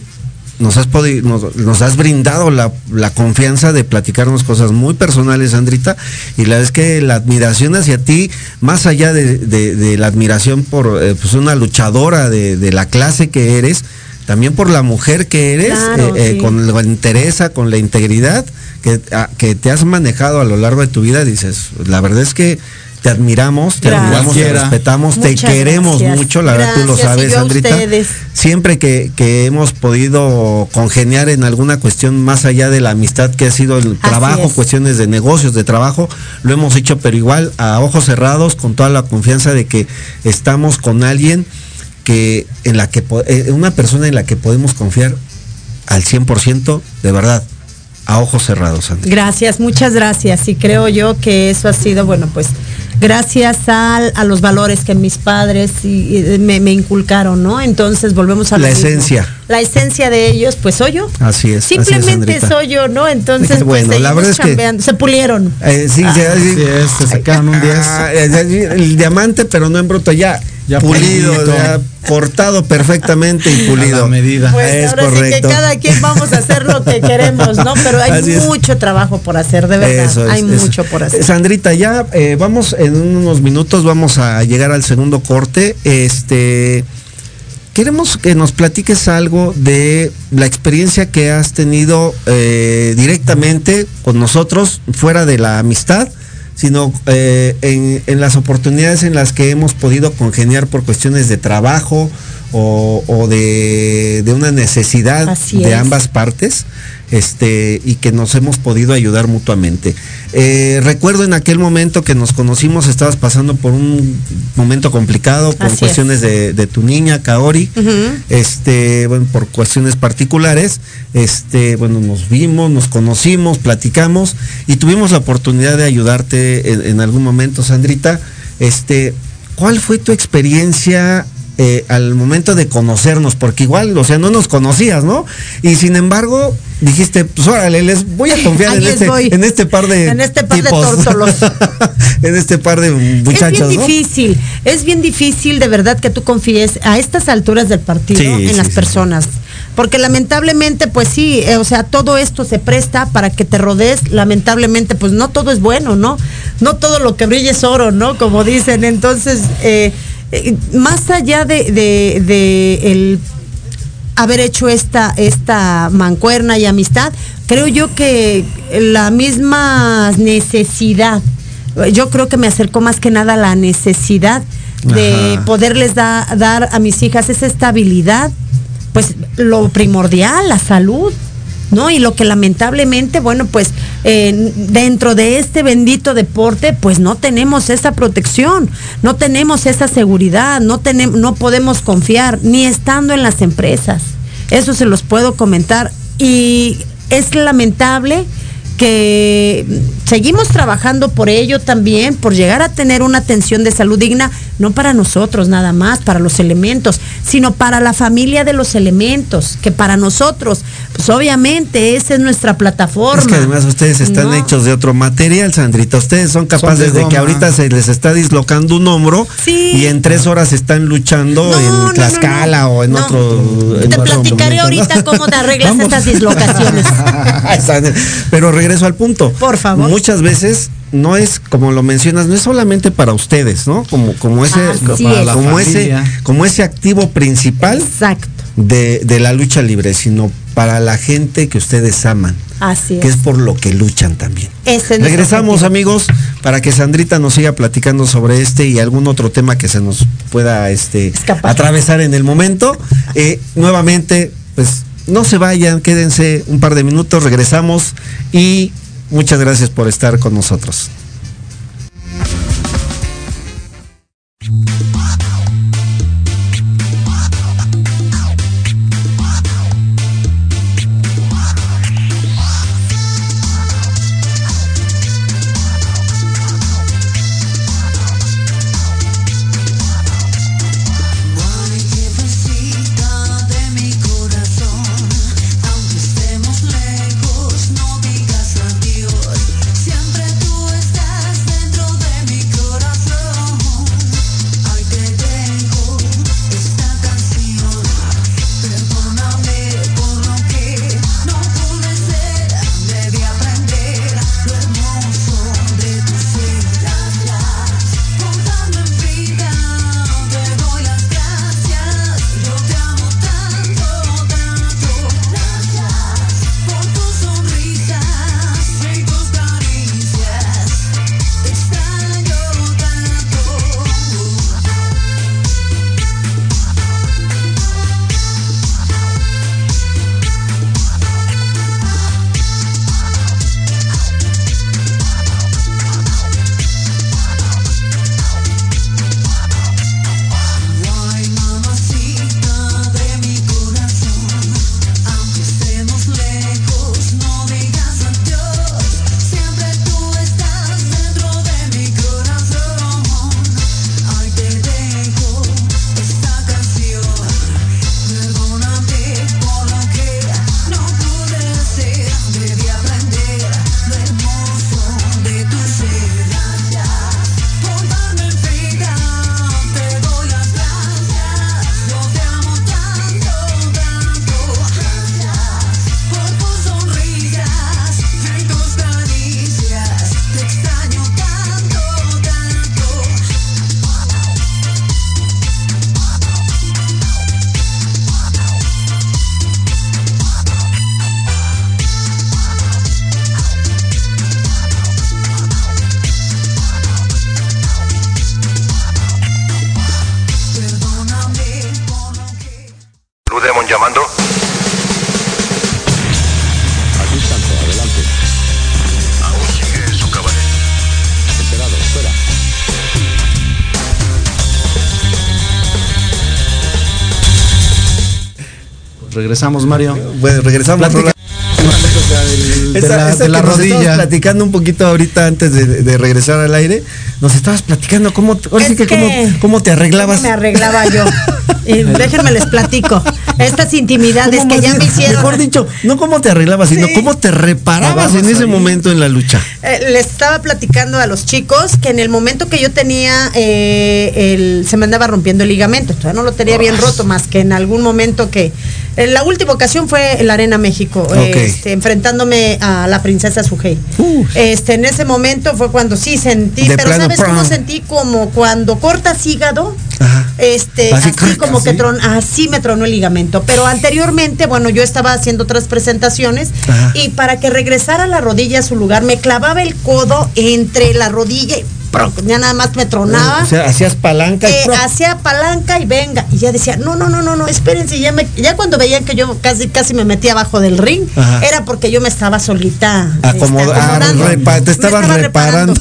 nos has podido, nos, nos has brindado la, la confianza de platicarnos cosas muy personales, Sandrita, y la verdad es que la admiración hacia ti, más allá de, de- de la admiración por eh, pues una luchadora de, de la clase que eres, también por la mujer que eres, Claro, eh, eh, sí. con la entereza, con la integridad que, a- que te has manejado a lo largo de tu vida, dices, la verdad es que te admiramos, te Gracias. admiramos, te respetamos, te queremos gracias. mucho, la verdad tú lo sabes, yo a Sandrita. ustedes. Siempre que, que hemos podido congeniar en alguna cuestión más allá de la amistad que ha sido el trabajo, es. cuestiones de negocios, de trabajo, lo hemos hecho, pero igual a ojos cerrados, con toda la confianza de que estamos con alguien que en la que eh, una persona en la que podemos confiar al 100%, de verdad, a ojos cerrados, Sandra. Gracias, muchas gracias. Y creo yo que eso ha sido, bueno, pues gracias al- a los valores que mis padres y- y me, me inculcaron, ¿no? Entonces volvemos a lo La mismo. esencia. La esencia de ellos, pues soy yo. Así es. así es, Simplemente Sandrita. soy yo, ¿no? Entonces, Bueno, pues la seguimos verdad es que- chambeando. Se pulieron. Eh, sí, sí, Así sí. es, te sacaron un 10. Ah, el diamante, pero no en bruto, ya, Ya pulido, pulidito. ya cortado perfectamente y pulido. A la medida. Pues es ahora sí que cada quien vamos a hacer lo que queremos, ¿no? Pero hay Así es. mucho trabajo por hacer, de verdad. Eso es, hay eso. mucho por hacer. Sandrita, ya eh, vamos en unos minutos, vamos a llegar al segundo corte. Este queremos que nos platiques algo de la experiencia que has tenido eh, directamente con nosotros, fuera de la amistad, sino eh, en, en las oportunidades en las que hemos podido congeniar por cuestiones de trabajo o, o de, de una necesidad Así de es. ambas partes este y que nos hemos podido ayudar mutuamente. Eh, recuerdo en aquel momento que nos conocimos, estabas pasando por un momento complicado por Así cuestiones de, de tu niña, Kaori, este, bueno, por cuestiones particulares, este, bueno, nos vimos, nos conocimos, platicamos y tuvimos la oportunidad de ayudarte en, en algún momento, Sandrita. Este, ¿cuál fue tu experiencia eh, al momento de conocernos? Porque igual, o sea, no nos conocías, ¿no? Y sin embargo, dijiste, pues órale, les voy a confiar en este, en este par de En este par de tórtolos. en este par de muchachos, es bien ¿no? difícil, es bien difícil de verdad que tú confíes a estas alturas del partido Sí, en sí, las sí, personas. Porque lamentablemente, pues sí, eh, o sea, todo esto se presta para que te rodees, lamentablemente, pues no todo es bueno, ¿no? No todo lo que brilla es oro, ¿no? Como dicen. Entonces, eh, eh, más allá de, de- de el haber hecho esta, esta mancuerna y amistad, creo yo que la misma necesidad, yo creo que me acercó más que nada a la necesidad de Ajá. poderles da- dar a mis hijas esa estabilidad, pues lo primordial, la salud. ¿No? Y lo que lamentablemente, bueno, pues eh, dentro de este bendito deporte, pues no tenemos esa protección, no tenemos esa seguridad, no tenemos, no podemos confiar, ni estando en las empresas. Eso se los puedo comentar. Y es lamentable que seguimos trabajando por ello también, por llegar a tener una atención de salud digna, no para nosotros nada más, para los elementos, sino para la familia de los elementos, que para nosotros, pues obviamente esa es nuestra plataforma. Es que además ustedes están No. hechos de otro material, Sandrita. Ustedes son capaces de de, que ahorita se les está dislocando un hombro Sí. y en tres horas están luchando No, en no, Tlaxcala no. o en No. otro. en Te otro platicaré momento, ¿no? ahorita cómo te arreglas Vamos. estas dislocaciones. Pero regreso al punto. Por favor. Muchas veces no es, como lo mencionas, no es solamente para ustedes, ¿no? Como, como ese, Así como, es. como ese, como ese activo principal Exacto. de, de la lucha libre, sino para la gente que ustedes aman, Así que es es. por lo que luchan también. Ese es Regresamos amigos, para que Sandrita nos siga platicando sobre este y algún otro tema que se nos pueda este, atravesar en el momento. Eh, nuevamente, pues no se vayan, quédense un par de minutos, regresamos y muchas gracias por estar con nosotros. Regresamos, Mario. Bueno, regresamos. Platica- Esa- de la, esa de la que nos estabas rodilla. platicando un poquito ahorita antes de, de regresar al aire. Nos estabas platicando cómo, ahora sí Es que cómo, cómo te arreglabas. ¿Cómo me arreglaba yo? Y déjenme les platico. Estas intimidades ¿Cómo que ya me hicieron. Mejor dicho, no cómo te arreglabas, sino Sí. cómo te reparabas en ese momento en la lucha. Eh, les estaba platicando a los chicos que en el momento que yo tenía eh, el, se me andaba rompiendo el ligamento, todavía no lo tenía bien roto, más que en algún momento que la última ocasión fue en la Arena México, eh, este, enfrentándome a la princesa Sujei. Este, en ese momento fue cuando sí sentí, pero ¿sabes cómo ¡prum! sentí? Como cuando cortas hígado, Ajá. este, Así, como que tron, así me tronó el ligamento. Pero anteriormente, bueno, yo estaba haciendo otras presentaciones Ajá. y para que regresara la rodilla a su lugar, me clavaba el codo entre la rodilla y. ya nada más me tronaba. O sea, hacías palanca y Eh, ¡prum! hacía palanca y venga. Y ya decía, no, no, no, no, no, espérense. Ya, me, ya cuando veían que yo casi, casi me metía abajo del ring, Ajá. era porque yo me estaba solita este, Acomoda- ah, te Me estabas estaba reparando.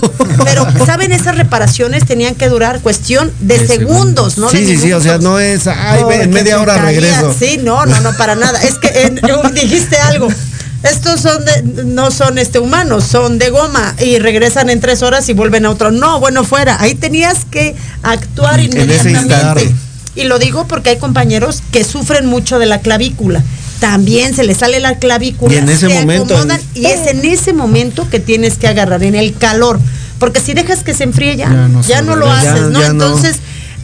Pero, ¿saben? Esas reparaciones tenían que durar cuestión de, segundos, ¿no? Sí, De sí, sí, o sea, no es, ay, en media hora regreso. Sí, no, no, no, para nada. Es que en- dijiste algo. Estos son de- no son este humanos, son de goma y regresan en tres horas y vuelven a otro. No, bueno, fuera. Ahí tenías que actuar inmediatamente. Y lo digo porque hay compañeros que sufren mucho de la clavícula. También se les sale la clavícula. Y en ese se momento, acomodan, y es en ese momento que tienes que agarrar, en el calor. Porque si dejas que se enfríe ya, Ya no ya se no lo Ya- haces, ¿no? ya no. Entonces,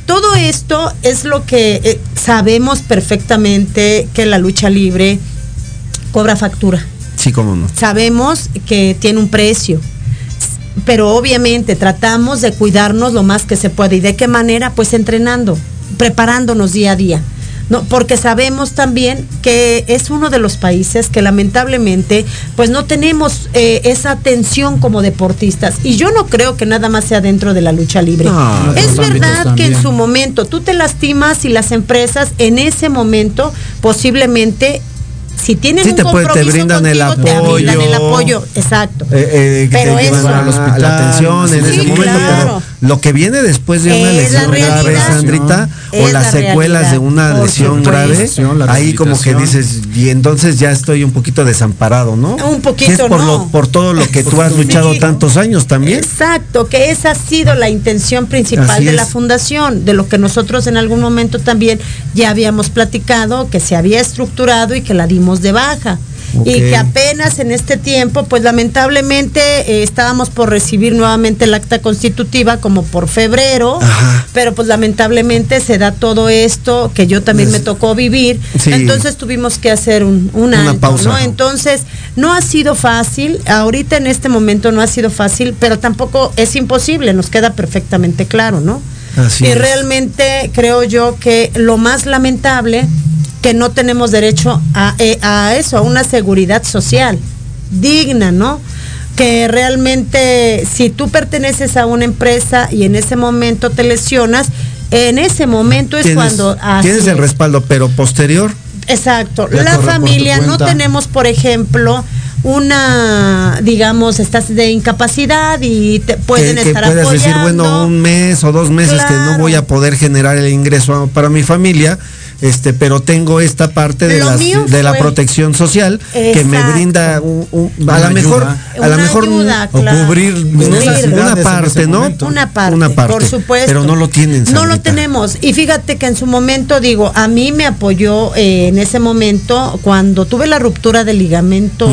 todo esto es lo que eh, sabemos perfectamente que la lucha libre cobra factura. Sí, cómo no. Sabemos que tiene un precio. Pero obviamente tratamos de cuidarnos lo más que se puede. ¿Y de qué manera? Pues entrenando, preparándonos día a día. No, porque sabemos también que es uno de los países que lamentablemente pues no tenemos eh, esa atención como deportistas y yo no creo que nada más sea dentro de la lucha libre. No, es verdad que en su momento tú te lastimas y las empresas en ese momento posiblemente si tienen Sí, un te puede- te compromiso brindan el contigo, te brindan el apoyo. apoyo, exacto. Eh, eh, que Pero te eso- al hospital, la atención en Sí, ese momento, claro. Lo que viene después de una Es la lesión grave. Sandrita, o las la secuelas realidad, de una por lesión grave, ahí como que dices, y entonces ya estoy un poquito desamparado, ¿no? Un poquito, es por, no. lo- por todo lo que tú has luchado tantos años también. Exacto, que esa ha sido la intención principal Así de la fundación, de lo que nosotros en algún momento también ya habíamos platicado, que se había estructurado y que la dimos de baja. Y que apenas en este tiempo, pues lamentablemente eh, estábamos por recibir nuevamente el acta constitutiva como por febrero, Ajá. pero pues lamentablemente se da todo esto que yo también me tocó vivir, Sí. entonces tuvimos que hacer un, un Una alto, pausa. ¿no? Entonces, no ha sido fácil, ahorita en este momento no ha sido fácil, pero tampoco es imposible, nos queda perfectamente claro, ¿no? Así y es. realmente creo yo que lo más lamentable que no tenemos derecho a, eh, a eso, a una seguridad social digna, ¿no? Que realmente si tú perteneces a una empresa y en ese momento te lesionas, en ese momento es Tienes, cuando así tienes el es. respaldo, pero posterior, Exacto. La familia no tenemos, por ejemplo, una, digamos, estás de incapacidad y te pueden que, que estar puedas apoyando. decir, bueno, un mes o dos meses que no voy a poder generar el ingreso para mi familia, este, pero tengo esta parte de, las- de la protección social que me brinda un- un- a lo mejor, a Una mejor ayuda, o claro. cubrir Cubrir. una parte, ¿no? Una parte, Una parte, por supuesto. pero no lo tienen. No lo tenemos. Y fíjate que en su momento, digo, a mí me apoyó eh, en ese momento, cuando tuve la ruptura del ligamento.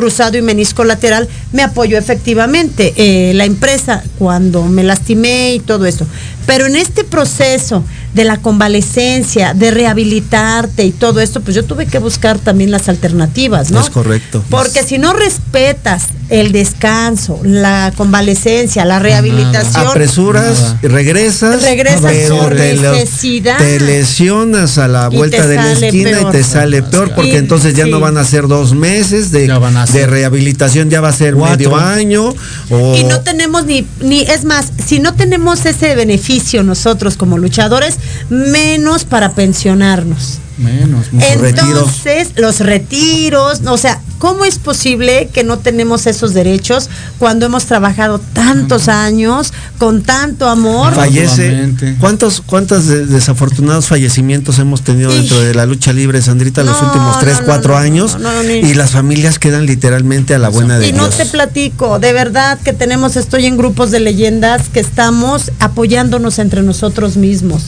Cruzado y menisco lateral, me apoyó efectivamente eh, la empresa cuando me lastimé y todo eso. Pero en este proceso de la convalecencia, de rehabilitarte y todo esto, pues yo tuve que buscar también las alternativas, ¿no? Es correcto. Porque si no respetas el descanso, la convalecencia, la rehabilitación, apresuras, Nada. regresas, Regresas pero te, necesidad. te lesionas a la vuelta de la esquina peor. y te sale peor porque Y- entonces ya sí. no van a ser dos meses de, de rehabilitación, ya va a ser cuatro. medio año o y no tenemos ni, ni, es más, si no tenemos ese beneficio nosotros como luchadores, menos para pensionarnos. Menos. Entonces, los retiros, o sea, ¿cómo es posible que no tenemos esos derechos cuando hemos trabajado tantos años con tanto amor? fallece. ¿Cuántos, cuántos de- desafortunados fallecimientos hemos tenido dentro de la lucha libre, Sandrita, los No, últimos tres, no, no, cuatro no, años? no, no, ni- y las familias quedan literalmente a la buena de Y no Dios. te platico, de verdad que tenemos, estoy en grupos de leyendas que estamos apoyándonos entre nosotros mismos,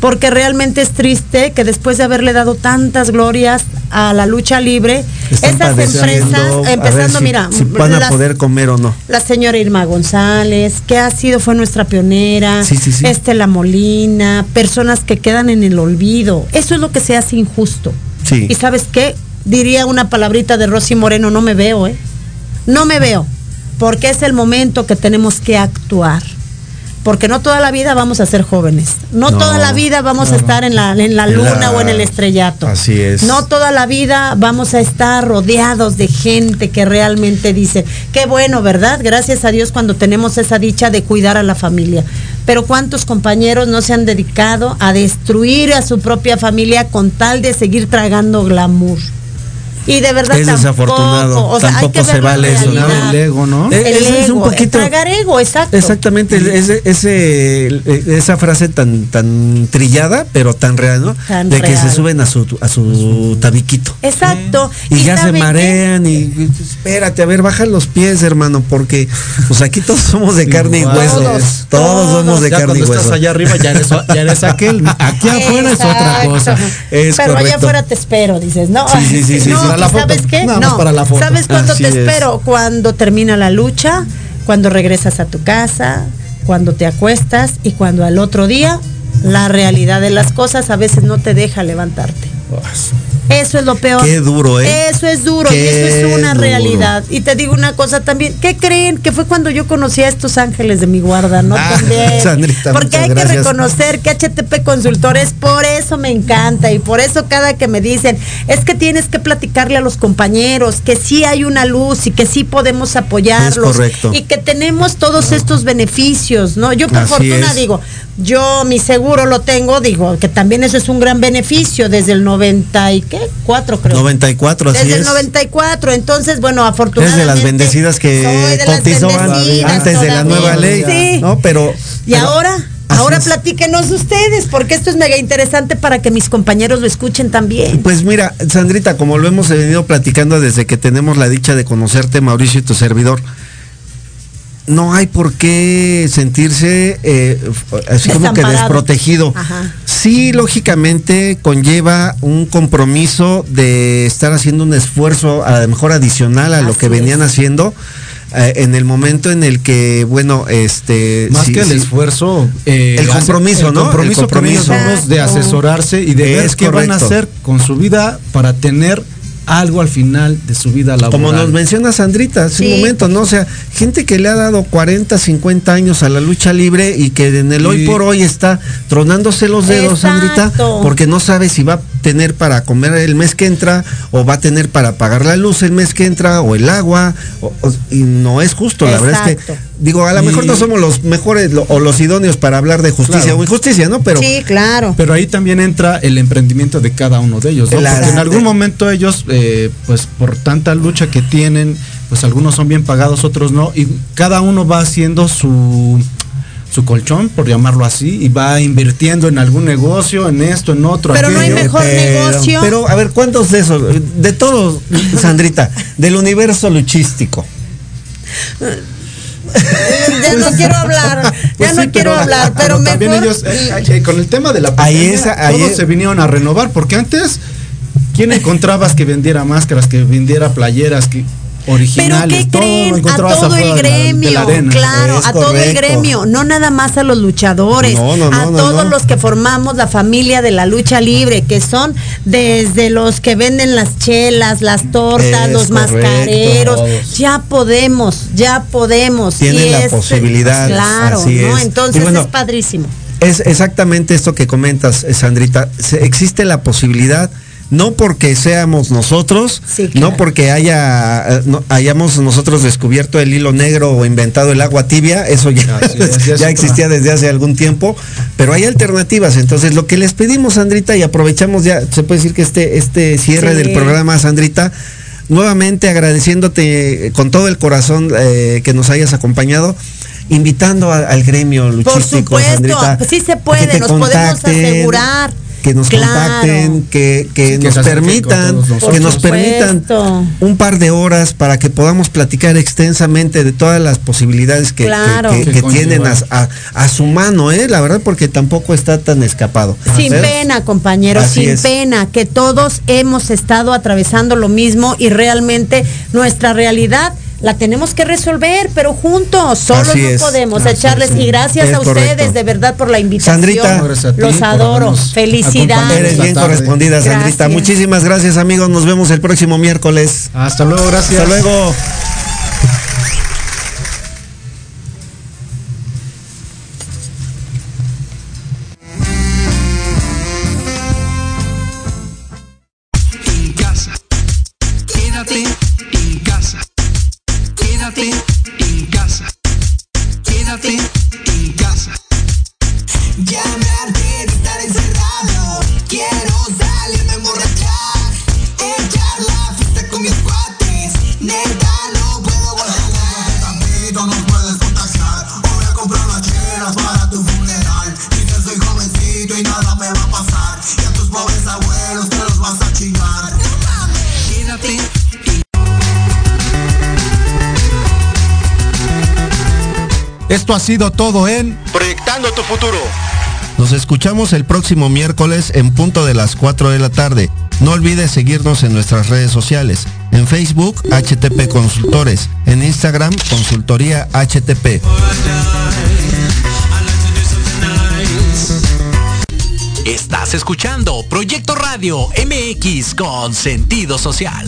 porque realmente es triste que después de haberle dado tantas glorias a la lucha libre, Están estas empresas, empezando, si- mira, si van a las- poder comer o no. la señora Irma González, que ha sido, fue nuestra pionera, Sí, sí, sí. Estela Molina, personas que quedan en el olvido. Eso es lo que se hace injusto. Y sabes qué, diría una palabrita de Rosy Moreno, no me veo, ¿eh? No me veo, porque es el momento que tenemos que actuar. Porque no toda la vida vamos a ser jóvenes. No, No, toda la vida vamos a estar en la, en la luna la- o en el estrellato. Así es. No toda la vida vamos a estar rodeados de gente que realmente dice, qué bueno, ¿verdad? Gracias a Dios cuando tenemos esa dicha de cuidar a la familia. Pero ¿cuántos compañeros no se han dedicado a destruir a su propia familia con tal de seguir tragando glamour? Y de verdad Es tampoco, desafortunado, o sea, tampoco se vale eso. El ego, ¿no? El es un poquito- tragar ego, exacto. Exactamente, ese, ese- esa frase tan tan trillada, pero tan real, ¿no? Tan de que se suben a su a su tabiquito. Exacto. Y, ya se marean y, espérate, a ver, baja los pies, hermano, porque pues aquí todos somos de carne y hueso. Todos, Todos, somos de Ya carne y cuando hueso. estás allá arriba ya eres, ya eres aquel. Aquí afuera es otra cosa. Es Pero allá afuera te espero, dices, ¿no? Sí, sí, sí, sí, no, la ¿y ¿sabes qué? Nada más no, para la foto. ¿sabes cuándo Así te es. espero? Cuando termina la lucha, cuando regresas a tu casa, cuando te acuestas y cuando al otro día la realidad de las cosas a veces no te deja levantarte. Eso es lo peor. Qué duro, ¿eh? Eso es duro y eso es una duro. realidad. Y te digo una cosa también. ¿Qué creen? Que fue cuando yo conocí a estos ángeles de mi guarda, ¿no? Ah, También. Sandrita, Porque hay gracias. que reconocer que HTP Consultores, por eso me encanta y por eso cada que me dicen, es que tienes que platicarle a los compañeros que sí hay una luz y que sí podemos apoyarlos. Es correcto. Y que tenemos todos estos beneficios, ¿no? Yo por Así fortuna es. digo, yo mi seguro lo tengo, digo, que también eso es un gran beneficio desde el 90 y qué, 4 creo. 94, así Desde el es. 94, entonces, bueno, Es afortunadamente. de las bendecidas que cotizó antes de la nueva ley, Sí. ¿no? Pero Y pero- ahora, así ahora es. platíquenos ustedes, porque esto es mega interesante para que mis compañeros lo escuchen también. Pues mira, Sandrita, como lo hemos venido platicando desde que tenemos la dicha de conocerte, Mauricio y tu servidor, no hay por qué sentirse eh, así como que desprotegido. Ajá. Sí, lógicamente conlleva un compromiso de estar haciendo un esfuerzo a lo mejor adicional a lo que venían es. haciendo eh, en el momento en el que, bueno, este... Más sí, que el sí, esfuerzo, eh, El compromiso, el ¿no? compromiso, El compromiso. de asesorarse y de ver Es qué van a hacer con su vida para tener algo al final de su vida laboral. Como nos menciona Sandrita hace Sí. un momento, ¿no? O sea, gente que le ha dado 40, 50 años a la lucha libre y que en el hoy por hoy está tronándose los dedos, Sandrita, porque no sabe si va a tener para comer el mes que entra o va a tener para pagar la luz el mes que entra o el agua. o- o- y no es justo, la verdad es que, digo, a lo Y- mejor no somos los mejores lo- o los idóneos para hablar de justicia Claro. o injusticia, ¿no? Pero sí, claro. Pero ahí también entra el emprendimiento de cada uno de ellos, ¿no? Porque en algún momento ellos, eh, pues por tanta lucha que tienen, pues algunos son bien pagados, otros no, y cada uno va haciendo su su colchón, por llamarlo así, y va invirtiendo en algún negocio, en esto, en otro. Pero no hay mejor pero, negocio. pero, a ver, ¿cuántos de esos? De todos, Sandrita, del universo luchístico. ya no quiero hablar, ya Pues no sí, quiero hablar, pero también mejor. ellos, eh, eh, con el tema de la Ahí pandemia, ahí todos es- se vinieron a renovar, porque antes, ¿quién encontrabas que vendiera máscaras, que vendiera playeras, que Pero originales? ¿qué todo creen? A todo el de la- de gremio, la arena. claro, Es a todo el gremio, no nada más a los luchadores, No, no, a no, todos los que formamos la familia de la lucha libre, que son desde los que venden las chelas, las tortas, Es los correcto, mascareros, todos. ya podemos, ya podemos. Tienen y la es- posibilidad, Claro, así ¿no? es. Entonces bueno, es padrísimo. Es exactamente esto que comentas, eh, Sandrita. Se- existe la posibilidad, no porque seamos nosotros, Sí, claro. no porque haya eh, no- hayamos nosotros descubierto el hilo negro o inventado el agua tibia, eso ya, es, ya existía desde hace algún tiempo, pero hay alternativas. Entonces, lo que les pedimos, Sandrita, y aprovechamos ya, se puede decir que este, este cierre Sí. del programa, Sandrita, nuevamente agradeciéndote con todo el corazón eh, que nos hayas acompañado. Invitando a- al gremio luchístico, Por supuesto, Sandrita, pues sí se puede, nos podemos asegurar. que nos Claro. contacten, que, que Sí, que nos permitan, que nos permitan un par de horas para que podamos platicar extensamente de todas las posibilidades que, que- Claro. que, Que que conlleva. tienen a, a- a su mano, ¿eh? la verdad, porque tampoco está tan escapado. Sin pena, compañeros, Así sin es. pena, que todos hemos estado atravesando lo mismo y realmente nuestra realidad la tenemos que resolver, pero juntos, solos Así no es. podemos Así echarles. es. Y gracias Es a ustedes correcto. de verdad por la invitación. Sandrita. Los adoro. Felicidades. Eres bien correspondida, Sandrita. Gracias. Muchísimas gracias, amigos. Nos vemos el próximo miércoles. Hasta luego, gracias. Hasta luego. Esto ha sido todo en Proyectando tu futuro. Nos escuchamos el próximo miércoles en punto de las 4 de la tarde. No olvides seguirnos en nuestras redes sociales. En Facebook, HTP Consultores. En Instagram, Consultoría HTP. Estás Estás escuchando Proyecto Radio MX con sentido social.